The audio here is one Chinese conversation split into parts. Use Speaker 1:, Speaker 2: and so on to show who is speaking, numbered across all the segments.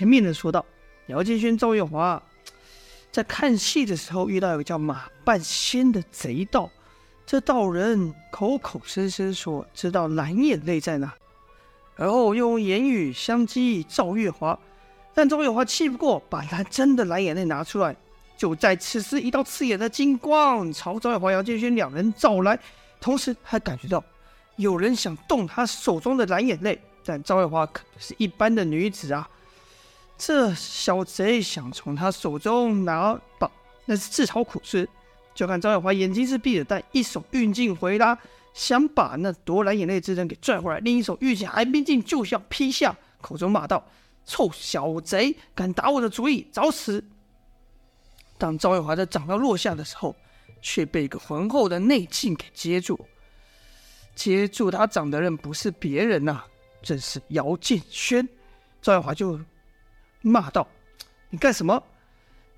Speaker 1: 前面的说道：“姚建轩、赵月华在看戏的时候遇到一个叫马半仙的贼盗，这道人口口声声说知道蓝眼泪在哪，而后用言语相激赵月华，但赵月华气不过，把他真的蓝眼泪拿出来。就在此时，一道刺眼的金光朝赵月华、姚建轩两人照来，同时还感觉到有人想动他手中的蓝眼泪。”但赵月华可不是一般的女子啊！这小贼想从他手中拿宝，那是自讨苦吃。就看赵耀华眼睛是闭着，但一手运劲回拉，想把那夺蓝眼泪之人给拽回来；另一手遇见寒冰镜，就想劈下，口中骂道：“臭小贼，敢打我的主意，找死！”当赵耀华的掌刀落下的时候，却被一个浑厚的内劲给接住。接住他掌的人不是别人呐、啊。正是姚建轩，赵耀华就骂道：“你干什么？”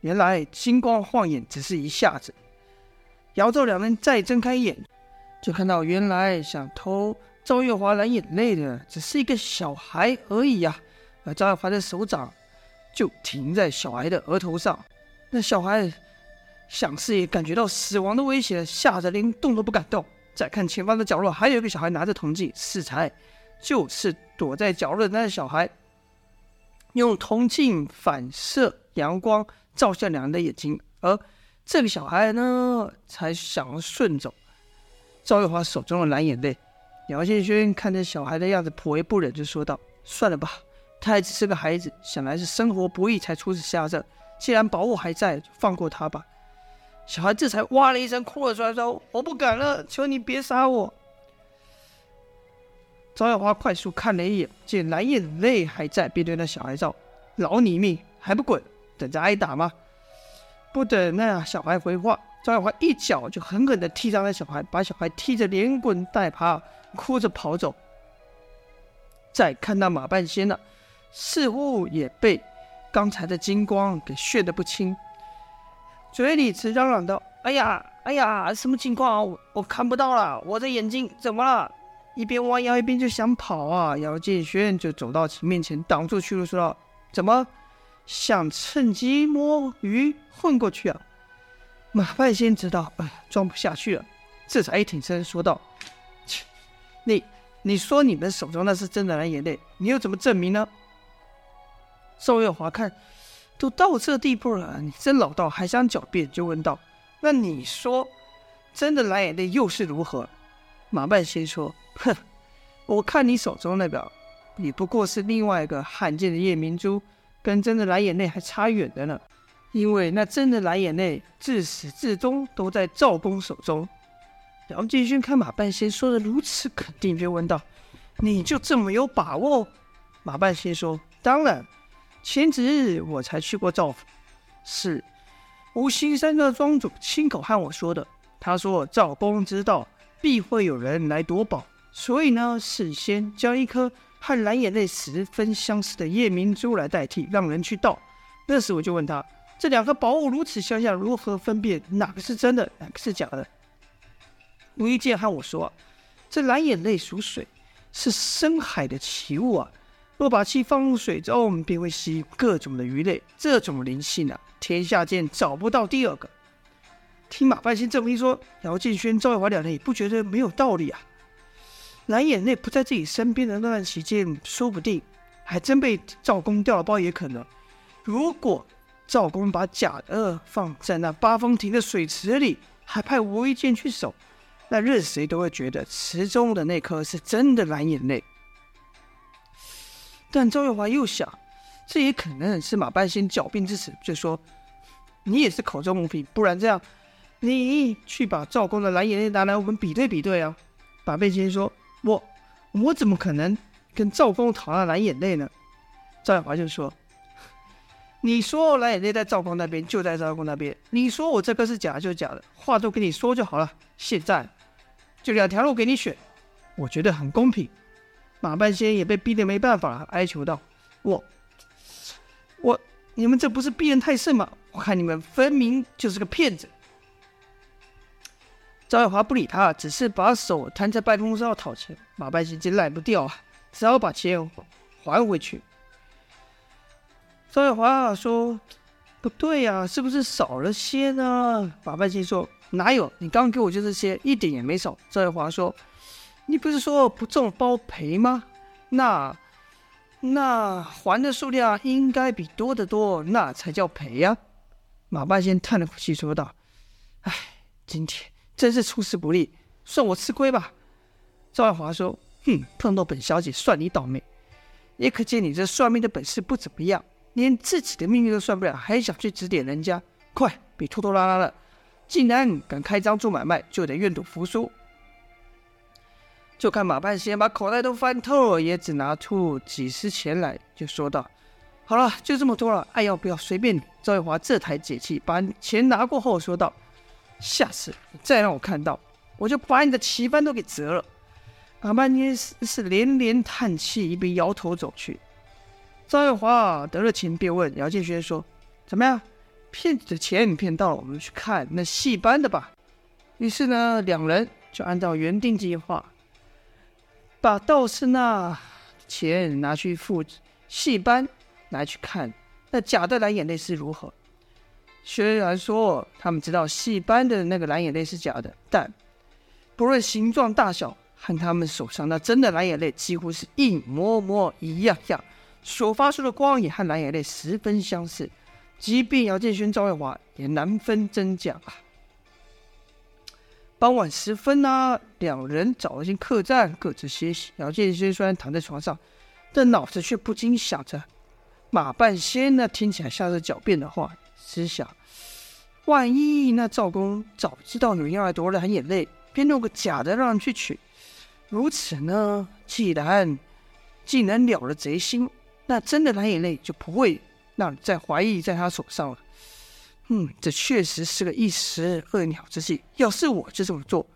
Speaker 1: 原来金光晃眼只是一下子，姚赵两人再睁开眼，就看到原来想偷赵月华蓝眼泪的只是一个小孩而已呀、而赵月华的手掌就停在小孩的额头上，那小孩想是也感觉到死亡的威胁，吓得连动都不敢动。再看前方的角落，还有一个小孩拿着铜镜，是才。就是躲在角落的那个小孩，用铜镜反射阳光照向两人的眼睛，而这个小孩呢，才想顺走赵月华手中的蓝眼泪。姚建轩看着小孩的样子，颇为不忍，就说道：“算了吧，他还只是个孩子，想来是生活不易才出此下策。既然宝物还在，就放过他吧。”小孩这才哇了一声哭了出来，说：“我不敢了，求你别杀我。”赵耀华快速看了一眼，见蓝眼泪还在，便对那小孩道：“饶你命，还不滚，等着挨打吗？”不等那小孩回话，赵耀华一脚就狠狠地踢上那小孩，把小孩踢得连滚带爬，哭着跑走。再看那马半仙了，似乎也被刚才的金光给眩得不轻，嘴里直嚷嚷道：“哎呀，哎呀，什么情况？我我看不到了，我的眼睛怎么了？”一边弯腰一边就想跑啊！姚建轩就走到其面前挡住去路，说道：“怎么想趁机摸鱼混过去啊？”马半仙知道，哎，装不下去了，这才一挺身说道：“切，你你说你们手中那是真的蓝眼泪，你又怎么证明呢？”赵月华看都到这地步了，你真老道，还想狡辩，就问道：“那你说真的蓝眼泪又是如何？”马半仙说。哼，我看你手中那表，也不过是另外一个罕见的夜明珠，跟真的蓝眼泪还差远的呢。因为那真的蓝眼泪自始至终都在赵公手中。姚继勋看马半仙说的如此肯定，就问道：“你就这么有把握？”马半仙说：“当然，前几日我才去过赵府，是无心山的庄主亲口和我说的。他说赵公知道必会有人来夺宝。”所以呢，事先将一颗和蓝眼泪十分相似的夜明珠来代替，让人去盗。那时我就问他，这两个宝物如此相像，如何分辨哪个是真的，哪个是假的？无意间和我说，这蓝眼泪属水，是深海的奇物啊。若把其放入水中，便会吸引各种的鱼类。这种灵性啊，天下间找不到第二个。听马半仙这么一说，姚建轩、赵月华两人也不觉得没有道理啊。蓝眼泪不在自己身边的那段期间，说不定还真被赵公调了包，也可能。如果赵公把假的放在那八风亭的水池里，还派吴一剑去守，那任谁都会觉得池中的那颗是真的蓝眼泪。但赵月华又想，这也可能是马半仙狡辩之词，就说：“你也是口中无凭，不然这样，你去把赵公的蓝眼泪拿来，我们比对比对啊。”马半仙说。我我怎么可能跟赵公讨那蓝眼泪呢？赵月华就说：“你说蓝眼泪在赵公那边，就在赵公那边。你说我这个是假，就假的，话都跟你说就好了。现在就两条路给你选，我觉得很公平。”马半仙也被逼得没办法了，哀求道：“我我你们这不是逼人太甚吗？我看你们分明就是个骗子。”赵月华不理他，只是把手摊在办公桌上讨钱。马半仙见赖不掉啊，只好把钱还回去。赵月华说：“不对呀、啊，是不是少了些呢？”马半仙说：“哪有？你刚给我就这些，一点也没少。”赵月华说：“你不是说不中包赔吗？那那还的数量应该比多得多，那才叫赔呀、”马半仙叹了口气说道：“唉，今天真是出师不利，算我吃亏吧。”赵爱华说：“哼，碰到本小姐算你倒霉，也可见你这算命的本事不怎么样，连自己的命运都算不了，还想去指点人家？快，别拖拖拉拉了！既然敢开张做买卖，就得愿赌服输。”就看马半仙把口袋都翻透了，也只拿出几十钱来，就说道：“好了，就这么多了，爱要不要随便你。”赵月华这才解气，把钱拿过后说道：“下次再让我看到，我就把你的旗幡都给折了。”阿曼尼是是连连叹气，一边摇头走去。赵月华得了钱，便问姚建轩说：“怎么样？骗子的钱你骗到了，我们去看那戏班的吧。”于是呢，两人就按照原定计划，把道士那钱拿去付戏班，拿去看那假的蓝眼泪是如何。虽然说他们知道戏班的那个蓝眼泪是假的，但不论形状大小。和他们手上那真的蓝眼泪几乎是一模模一样样，所发出的光也和蓝眼泪十分相似，即便姚建勋、赵月华也难分真假啊。傍晚时分呢、两人找了间客栈，各自歇息。姚建勋虽然躺在床上，但脑子却不禁想着马半仙那听起来像是狡辩的话，只想：万一那赵公早知道女人要来夺蓝眼泪，便弄个假的让人去取。如此呢，既然既能了了贼心，那真的蓝眼泪就不会让你再怀疑在他手上了。嗯，这确实是个一石二鸟之计。要是我就这么做。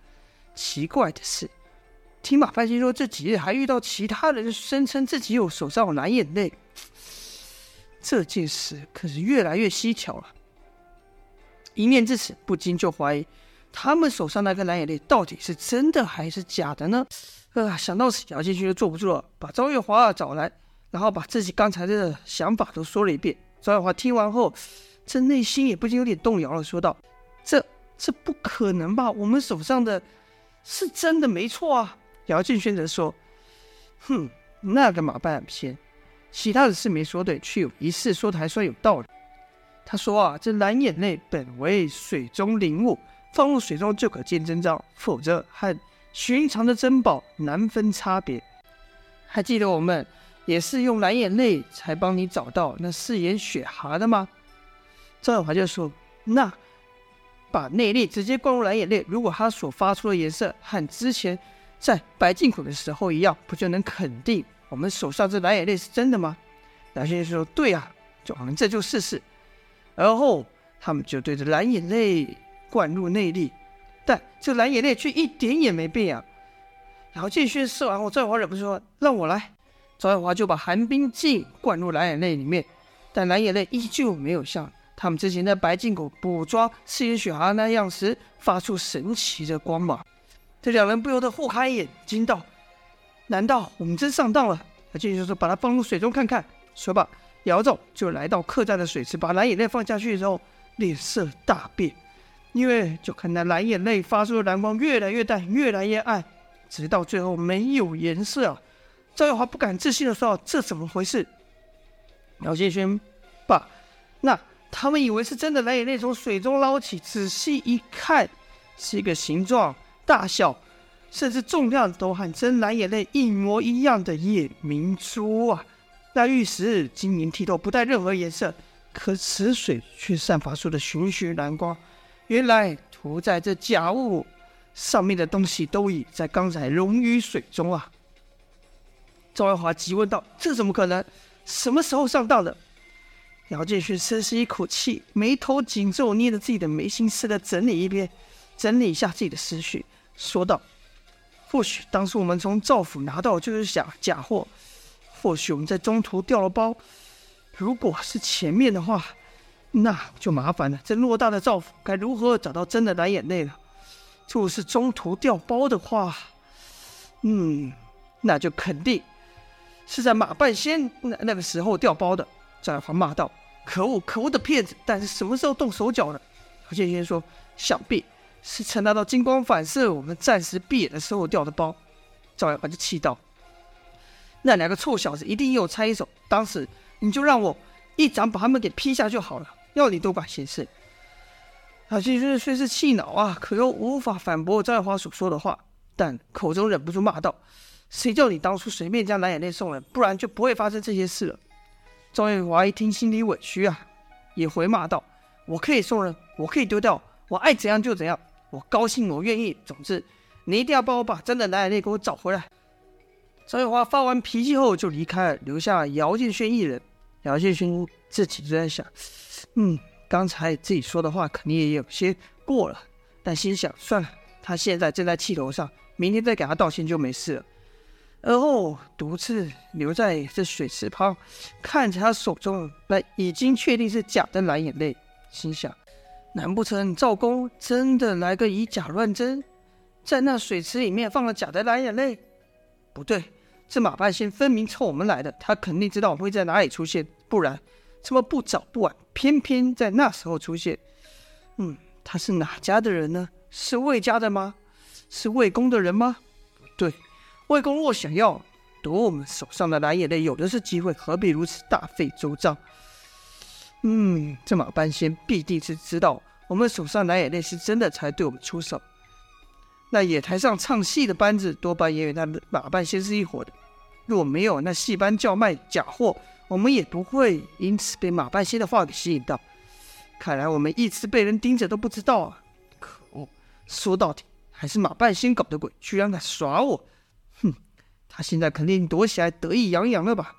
Speaker 1: 奇怪的是，听马半仙说，这几日还遇到其他人声称自己有手上有蓝眼泪，这件事可是越来越蹊跷了。一念至此，不禁就怀疑。他们手上那个蓝眼泪到底是真的还是假的呢？呃，想到此，姚建勋就坐不住了，把赵月华找来，然后把自己刚才的想法都说了一遍。赵月华听完后，这内心也不禁有点动摇了，说道：“这这不可能吧？我们手上的是真的没错啊！”姚建勋则说：“哼，那个马半仙，其他的事没说对，却有一事说的还算有道理。他说啊，这蓝眼泪本为水中灵物。”放入水中就可见真章，否则和寻常的珍宝难分差别。还记得我们也是用蓝眼泪才帮你找到那四眼雪蛤的吗？赵月华就说：“那把内力直接灌入蓝眼泪，如果它所发出的颜色和之前在白净口的时候一样，不就能肯定我们手上这蓝眼泪是真的吗？”姚先生说：“对、啊，就我们这就试试。”然后他们就对着蓝眼泪。灌入内力，但这蓝眼泪却一点也没变啊！姚建勋试完后，赵月华忍不住说：“让我来。”赵月华就把寒冰镜灌入蓝眼泪里面，但蓝眼泪依旧没有像他们之前在白净狗捕捉四眼雪蛤那样时发出神奇的光芒。这两人不由得互开眼，惊道：“难道我们真上当了？”姚建勋说：“把它放入水中看看。”说罢，姚总就来到客栈的水池，把蓝眼泪放下去之后，脸色大变。因为就看那蓝眼泪发出的蓝光越来越淡，越来越暗，直到最后没有颜色啊！赵月华不敢置信的说：“这怎么回事？”姚建勋爸，那他们以为是真的蓝眼泪从水中捞起，仔细一看，是一个形状、大小，甚至重量都和真蓝眼泪一模一样的夜明珠啊！那玉石晶莹剔透，不带任何颜色，可池水却散发出的寻寻蓝光。原来涂在这假物上面的东西都已在刚才溶于水中啊！赵月华急问道：“这怎么可能？什么时候上当的？”姚建勋深吸一口气，眉头紧皱，捏着自己的眉心，似的整理一遍，整理一下自己的思绪，说道：“或许当初我们从赵府拿到就是假假货，或许我们在中途掉了包。如果是前面的话……”那就麻烦了，这偌大的赵府该如何找到真的蓝眼泪了？若是中途掉包的话，嗯，那就肯定是在马半仙那那个时候掉包的。赵月华骂道：“可恶，可恶的骗子！但是什么时候动手脚呢？”姚建轩说：“想必是趁那道金光反射，我们暂时闭眼的时候掉的包。”赵月华就气道：“那两个臭小子一定有猜手，当时你就让我一掌把他们给劈下就好了，要你多管闲事。”姚建轩虽是气恼啊，可又无法反驳赵月华所说的话，但口中忍不住骂道：“谁叫你当初随便将蓝眼泪送人，不然就不会发生这些事了。”赵月华一听，心里委屈啊，也回骂道：“我可以送人，我可以丢掉，我爱怎样就怎样，我高兴，我愿意。总之，你一定要帮我把真的蓝眼泪给我找回来。”张月华发完脾气后就离开了，留下姚建轩一人。姚建轩自己就在想：“嗯，刚才自己说的话肯定也有些过了，但心想算了，他现在正在气头上，明天再给他道歉就没事了。”而后独自留在这水池旁，看着他手中那已经确定是假的蓝眼泪，心想：难不成赵公真的来个以假乱真，在那水池里面放了假的蓝眼泪？不对，这马半仙分明冲我们来的，他肯定知道我们会在哪里出现，不然这么不早不晚，偏偏在那时候出现。嗯，他是哪家的人呢？是魏家的吗？是魏公的人吗？不对。魏公若想要夺我们手上的蓝眼泪，有的是机会，何必如此大费周章？嗯，这马半仙必定是知道我们手上蓝眼泪是真的，才对我们出手。那野台上唱戏的班子，多半也与那马半仙是一伙的。若没有那戏班叫卖假货，我们也不会因此被马半仙的话给吸引到。看来我们一直被人盯着都不知道啊！可恶，说到底还是马半仙搞的鬼，居然敢耍我！哼，他现在肯定躲起来得意洋洋了吧？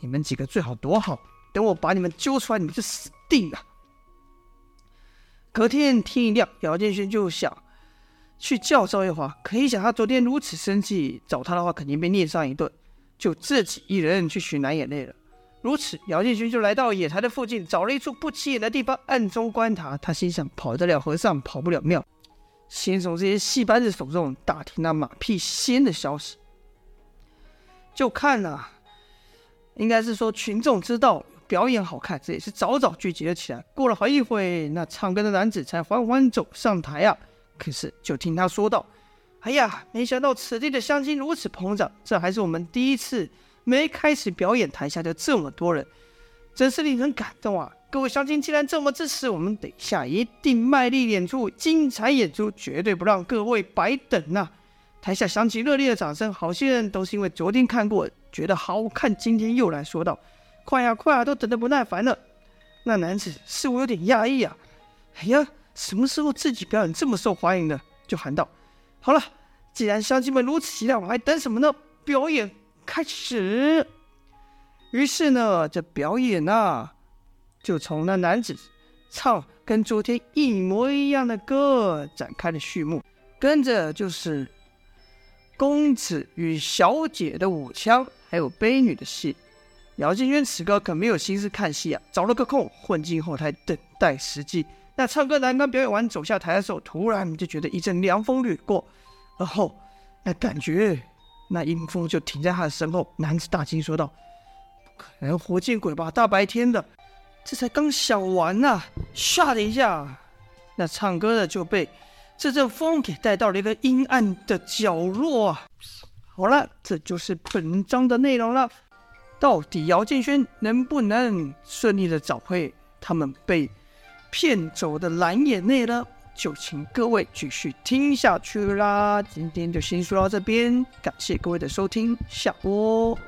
Speaker 1: 你们几个最好躲好，等我把你们揪出来，你们就死定了。隔天天一亮，姚建勋就想去叫赵月华，可以想他昨天如此生气，找他的话肯定被念上一顿，就自己一人去寻蓝眼泪了。如此，姚建勋就来到野台的附近，找了一处不起眼的地方，暗中观察。他心想：跑得了和尚，跑不了庙。先从这些戏班子手中打听那马屁仙的消息，就看呐、应该是说群众知道表演好看，这也是早早聚集了起来。过了好一会，那唱歌的男子才缓缓走上台啊。可是就听他说道：“哎呀，没想到此地的乡亲如此捧场，这还是我们第一次，没开始表演，台下就这么多人，真是令人感动啊！”各位乡亲，既然这么支持，我们等一下一定卖力演出，精彩演出，绝对不让各位白等呐、台下响起热烈的掌声，好些人都是因为昨天看过，觉得好看，今天又来说道：“快呀，快呀，都等得不耐烦了。”那男子似乎有点讶异啊！哎呀，什么时候自己表演这么受欢迎的？就喊道：“好了，既然乡亲们如此期待，我还等什么呢？表演开始！”于是呢，这表演啊。就从那男子唱跟昨天一模一样的歌展开了序幕，跟着就是公子与小姐的舞枪，还有悲女的戏。姚建轩此刻可没有心思看戏啊，找了个空混进后台等待时机。那唱歌男刚表演完走下台的时候，突然就觉得一阵凉风掠过，而后那感觉那阴风就停在他的身后。男子大惊说道：“不可能，活见鬼吧！大白天的。”这才刚想完呢、啊，唰的一下，那唱歌的就被这阵风给带到了一个阴暗的角落啊。好了，这就是本章的内容了。到底姚建轩能不能顺利的找回他们被骗走的蓝眼泪呢？就请各位继续听下去啦。今天就先说到这边，感谢各位的收听，下播。